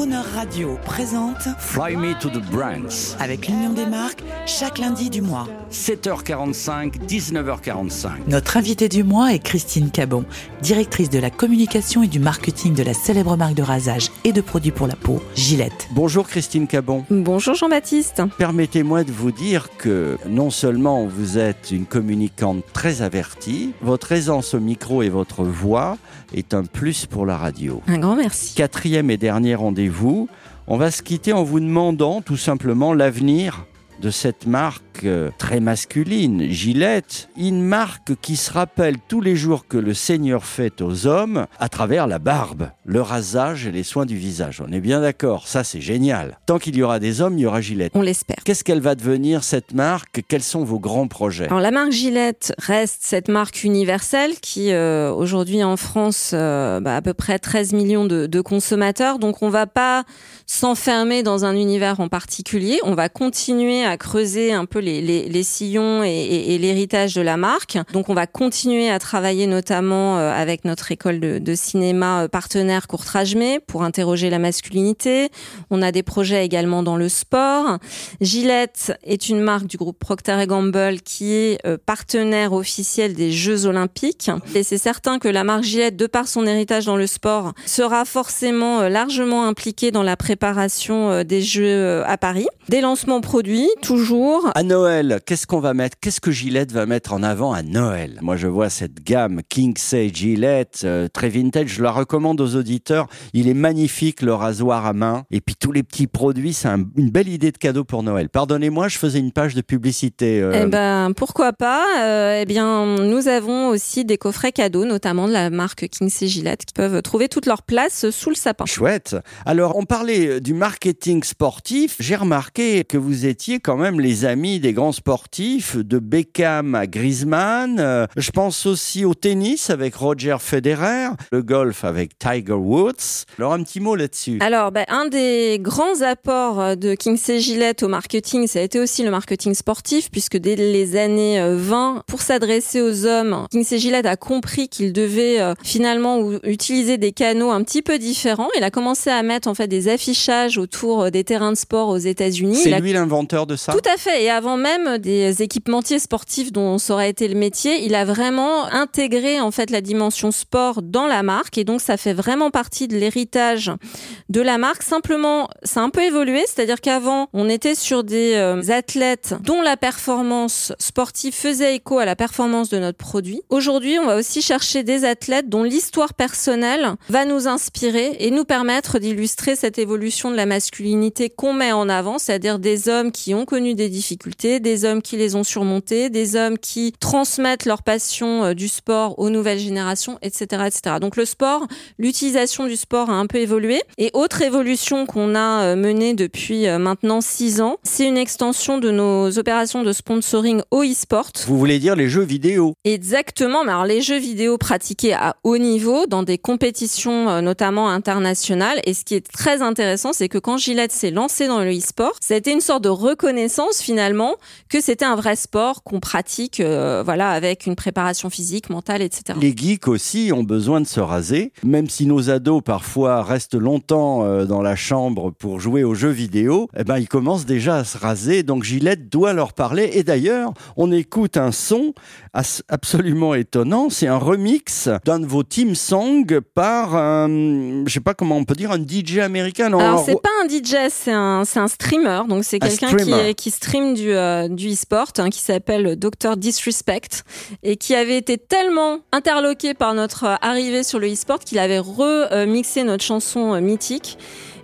Crooner Radio présente Fly Me to the Brands. avec l'Union des marques chaque lundi du mois. 7h45, 19h45. Notre invitée du mois est Christine Cabon, directrice de la communication et du marketing de la célèbre marque de rasage et de produits pour la peau, Gillette. Bonjour Christine Cabon. Bonjour Jean-Baptiste. Permettez-moi de vous dire que non seulement vous êtes une communicante très avertie, votre aisance au micro et votre voix est un plus pour la radio. Un grand merci. Quatrième et dernier rendez-vous, on va se quitter en vous demandant tout simplement l'avenir de cette marque euh, très masculine, Gillette, une marque qui se rappelle tous les jours que le Seigneur fait aux hommes à travers la barbe, le rasage et les soins du visage. On est bien d'accord, ça c'est génial. Tant qu'il y aura des hommes, il y aura Gillette. On l'espère. Qu'est-ce qu'elle va devenir cette marque? Quels sont vos grands projets? Alors la marque Gillette reste cette marque universelle qui euh, aujourd'hui en France euh, bah, à peu près 13 millions de, de consommateurs. Donc on va pas s'enfermer dans un univers en particulier. On va continuer à creuser un peu les, sillons et, l'héritage de la marque. Donc on va continuer à travailler notamment euh, avec notre école de, cinéma euh, partenaire Courtrage-May pour interroger la masculinité. On a des projets également dans le sport. Gillette est une marque du groupe Procter Gamble qui est euh, partenaire officiel des Jeux Olympiques. Et c'est certain que la marque Gillette, de par son héritage dans le sport, sera forcément largement impliquée dans la préparation des Jeux à Paris. Des lancements produits, toujours. À Noël, qu'est-ce qu'on va mettre? Qu'est-ce que Gillette va mettre en avant à Noël? Moi, je vois cette gamme Kingsey Gillette, euh, très vintage. Je la recommande aux auditeurs. Il est magnifique, le rasoir à main. Et puis tous les petits produits, c'est un- une belle idée de cadeau pour Noël. Pardonnez-moi, je faisais une page de publicité. euh, Eh ben, pourquoi pas? Euh, Eh bien, nous avons aussi des coffrets cadeaux, notamment de la marque Kingsey Gillette, qui peuvent trouver toute leur place sous le sapin. Chouette. Alors, on parlait du marketing sportif. J'ai remarqué que vous étiez quand même les amis des grands sportifs, de Beckham à Griezmann. Euh, je pense aussi au tennis avec Roger Federer, le golf avec Tiger Woods. Alors, un petit mot là-dessus. Alors, ben, un des grands apports euh, de Kingsey Gillette au marketing, ça a été aussi le marketing sportif, puisque dès les années euh, 20, pour s'adresser aux hommes, Kingsey Gillette a compris qu'il devait euh, finalement utiliser des canaux un petit peu différents. Il a commencé à mettre en fait des affichages autour euh, des terrains de sport aux États-Unis. C'est lui l'inventeur Tout à fait. Et avant même des équipementiers sportifs dont ça aurait été le métier, il a vraiment intégré en fait la dimension sport dans la marque. Et donc ça fait vraiment partie de l'héritage de la marque. Simplement, ça a un peu évolué. C'est-à-dire qu'avant, on était sur des euh, athlètes dont la performance sportive faisait écho à la performance de notre produit. Aujourd'hui, on va aussi chercher des athlètes dont l'histoire personnelle va nous inspirer et nous permettre d'illustrer cette évolution de la masculinité qu'on met en avant, c'est-à-dire des hommes qui ont connu des difficultés, des hommes qui les ont surmontées, des hommes qui transmettent leur passion euh, du sport aux nouvelles générations, etc., etc. Donc le sport, l'utilisation du sport a un peu évolué. Et autre évolution qu'on a euh, menée depuis euh, maintenant six ans, c'est une extension de nos opérations de sponsoring au e-sport. Vous voulez dire les jeux vidéo Exactement, mais alors les jeux vidéo pratiqués à haut niveau dans des compétitions notamment internationales et ce qui est très intéressant c'est que quand Gillette s'est lancé dans le e-sport, ça a été une sorte de reconnaissance finalement que c'était un vrai sport qu'on pratique euh, voilà avec une préparation physique, mentale, etc. Les geeks aussi ont besoin de se raser, même si nos ados parfois restent longtemps euh, dans la chambre pour jouer aux jeux vidéo, eh ben ils commencent déjà à se raser, donc Gillette doit leur parler. Et d'ailleurs, on écoute un son absolument étonnant, c'est un remix d'un de vos team songs par, un, je sais pas comment on peut dire, un DJ américain. Non, Alors c'est pas un DJ, c'est un c'est un streamer. Donc c'est Un quelqu'un qui est- qui stream du euh, du e-sport hein, qui s'appelle Dr Disrespect et qui avait été tellement interloqué par notre euh, arrivée sur le e-sport qu'il avait remixé notre chanson euh, mythique.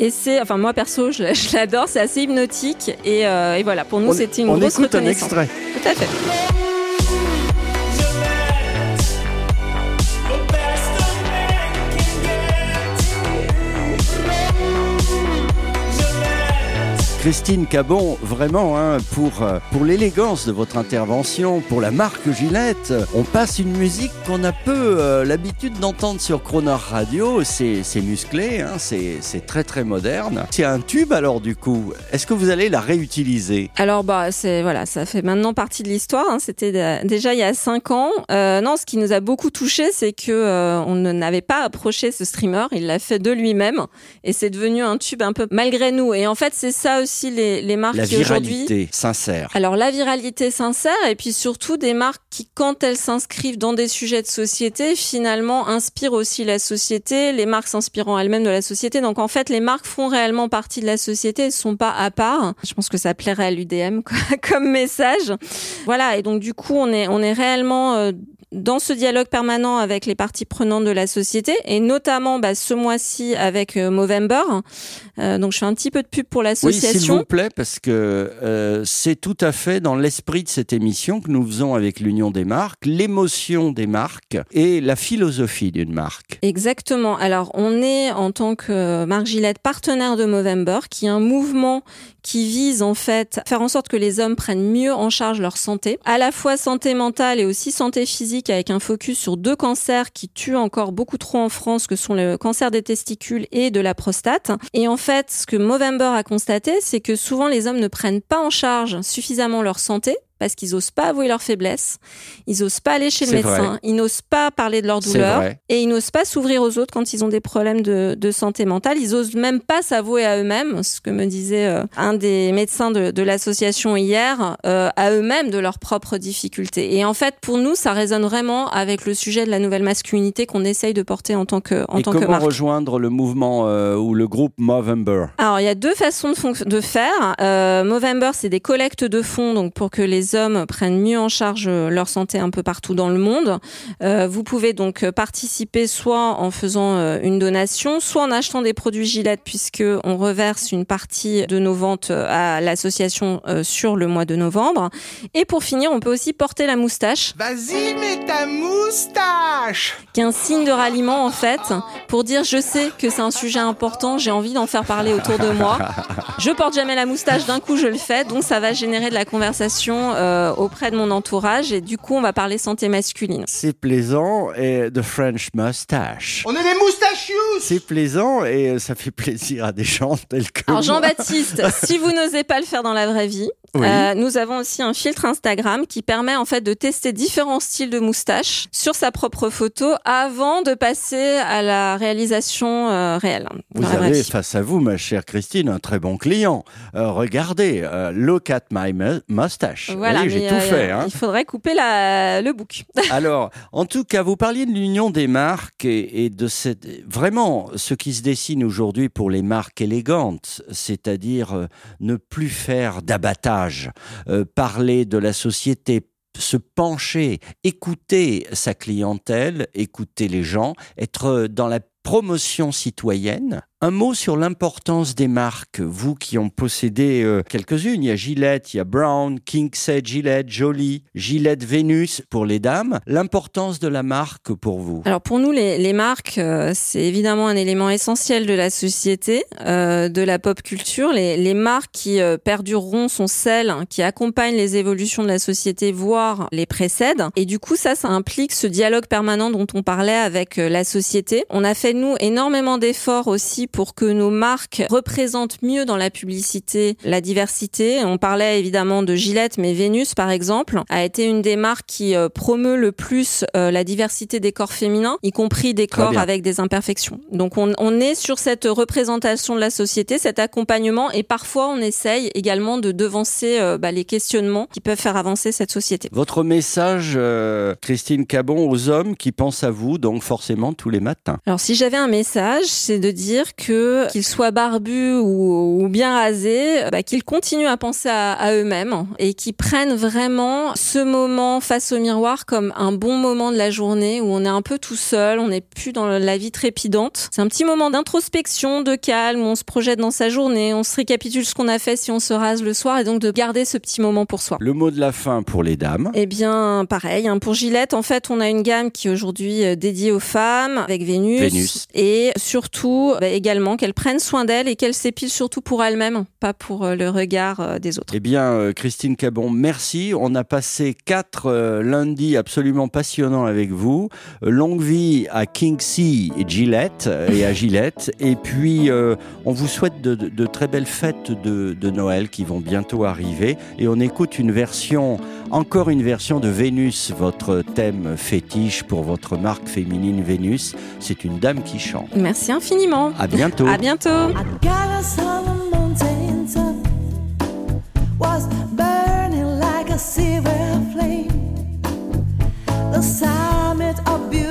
Et c'est, enfin moi perso, je, je l'adore, c'est assez hypnotique et, euh, et voilà pour nous c'était une on grosse écoute un reconnaissance. extrait. Tout à fait. Christine Cabon, vraiment, hein, pour, euh, pour l'élégance de votre intervention, pour la marque Gillette, on passe une musique qu'on a peu euh, l'habitude d'entendre sur Croner Radio. C'est musclé, hein, c'est très très moderne. C'est un tube alors du coup. Est-ce que vous allez la réutiliser? Alors bah c'est voilà, ça fait maintenant partie de l'histoire. Hein. C'était déjà il y a cinq ans. Euh, non, ce qui nous a beaucoup touché, c'est que euh, on n'avait pas approché ce streamer. Il l'a fait de lui-même et c'est devenu un tube un peu malgré nous. Et en fait, c'est ça aussi les, les marques la aujourd'hui. viralité sincère. Alors la viralité sincère et puis surtout des marques qui, quand elles s'inscrivent dans des sujets de société, finalement inspirent aussi la société. Les marques s'inspirant elles-mêmes de la société. Donc en fait, les marques font réellement partie de la société. Elles sont pas à part. Je pense que ça plairait à l'UDM comme message. Voilà. Et donc du coup, on est on est réellement euh, dans ce dialogue permanent avec les parties prenantes de la société et notamment bah, ce mois-ci avec euh, Movember. Euh, donc je fais un petit peu de pub pour l'association. Oui, s'il vous plaît, parce que euh, c'est tout à fait dans l'esprit de cette émission que nous faisons avec l'Union des marques, l'émotion des marques et la philosophie d'une marque. Exactement. Alors on est en tant que marque Gillette partenaire de Movember, qui est un mouvement qui vise en fait à faire en sorte que les hommes prennent mieux en charge leur santé, à la fois santé mentale et aussi santé physique avec un focus sur deux cancers qui tuent encore beaucoup trop en France que sont le cancer des testicules et de la prostate. Et en fait, ce que Movember a constaté, c'est que souvent les hommes ne prennent pas en charge suffisamment leur santé parce qu'ils osent pas avouer leurs faiblesses, ils osent pas aller chez le médecin, ils n'osent pas parler de leur douleur et ils n'osent pas s'ouvrir aux autres quand ils ont des problèmes de, de, santé mentale. Ils osent même pas s'avouer à eux-mêmes, ce que me disait euh, un des médecins de, de l'association hier, euh, à eux-mêmes de leurs propres difficultés. Et en fait, pour nous, ça résonne vraiment avec le sujet de la nouvelle masculinité qu'on essaye de porter en tant que en et tant comment que marque. rejoindre le mouvement euh, ou le groupe Movember? Alors, il y a deux façons de, de faire. Movember, c'est des collectes de fonds, donc pour que les hommes prennent mieux en charge euh, leur santé un peu partout dans le monde. Euh, vous pouvez donc participer soit en faisant euh, une donation, soit en achetant des produits Gillette puisque on reverse une partie de nos ventes à l'association sur le mois de novembre. Et pour finir, on peut aussi porter la moustache. Vas-y, mets ta moustache Qui est un signe de ralliement en fait pour dire je sais que c'est un sujet important, j'ai envie d'en faire parler autour de moi. Je porte jamais la moustache, d'un coup je le fais, donc ça va générer de la conversation euh, auprès de mon entourage et du coup on va parler santé masculine. C'est plaisant et The French Mustache. On est des moustachious C'est plaisant et ça fait plaisir à des gens tels que Alors. Jean-Baptiste, si vous n'osez pas le faire dans la vraie vie, Oui. euh, nous avons aussi un filtre Instagram qui permet en fait de tester différents styles de moustache sur sa propre photo avant de passer à la réalisation euh, réelle. Vous avez face à vous, ma chère Christine, un très bon client. Euh, regardez, euh, look at my mustache. Voilà, Oui, j'ai tout euh, fait. Hein. Il faudrait couper la, le bouc. Alors, en tout cas, vous parliez de l'union des marques et, et de cette vraiment ce qui se dessine aujourd'hui pour les marques élégantes, c'est-à-dire euh, ne plus faire d'abattage, euh, parler de la société se pencher, écouter sa clientèle, écouter les gens, être dans la promotion citoyenne. Un mot sur l'importance des marques. Vous qui en possédez euh, quelques-unes, il y a Gillette, il y a Brown, Kingset, Gillette, Jolie, Gillette Vénus pour les dames. L'importance de la marque pour vous. Alors pour nous, les, les marques, euh, c'est évidemment un élément essentiel de la société, euh, de la pop culture. Les, les marques qui euh, perdureront sont celles qui accompagnent les évolutions de la société, voire les précèdent. Et du coup, ça, ça implique ce dialogue permanent dont on parlait avec euh, la société. On a fait, nous, énormément d'efforts aussi pour que nos marques représentent mieux dans la publicité la diversité. On parlait évidemment de Gillette, mais Vénus, par exemple, a été une des marques qui euh, promeut le plus euh, la diversité des corps féminins, y compris des corps avec des imperfections. Donc on, on est sur cette représentation de la société, cet accompagnement, et parfois on essaye également de devancer euh, bah, les questionnements qui peuvent faire avancer cette société. Votre message, euh, Christine Cabon, aux hommes qui pensent à vous, donc forcément tous les matins. Alors si j'avais un message, c'est de dire que qu'ils soient barbus ou, ou bien rasés, bah, qu'ils continuent à penser à, à eux-mêmes et qu'ils prennent vraiment ce moment face au miroir comme un bon moment de la journée où on est un peu tout seul, on n'est plus dans la vie trépidante. C'est un petit moment d'introspection, de calme, où on se projette dans sa journée, on se récapitule ce qu'on a fait si on se rase le soir et donc de garder ce petit moment pour soi. Le mot de la fin pour les dames. Eh bien, pareil. hein, pour Gillette, en fait, on a une gamme qui est aujourd'hui euh, dédiée aux femmes avec Vénus, Vénus. et surtout bah, également également, qu'elle prenne soin d'elle et qu'elle s'épile surtout pour elle-même, pas pour euh, le regard euh, des autres. Eh bien, euh, Christine Cabon, merci. On a passé quatre lundis absolument passionnants avec vous. longue vie à Kingsey et Gillette et à Gillette. Et puis, on vous souhaite de, très belles fêtes de, de Noël qui vont bientôt arriver. Et on écoute une version, encore une version de Vénus, votre thème fétiche pour votre marque féminine Vénus. C'est une dame qui chante. Merci infiniment. À bientôt. bientôt. À bientôt. The summit of beauty.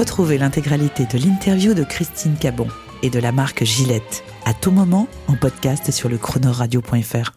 Retrouvez l'intégralité de l'interview de Christine Cabon et de la marque Gillette à tout moment en podcast sur le chronoradio.fr.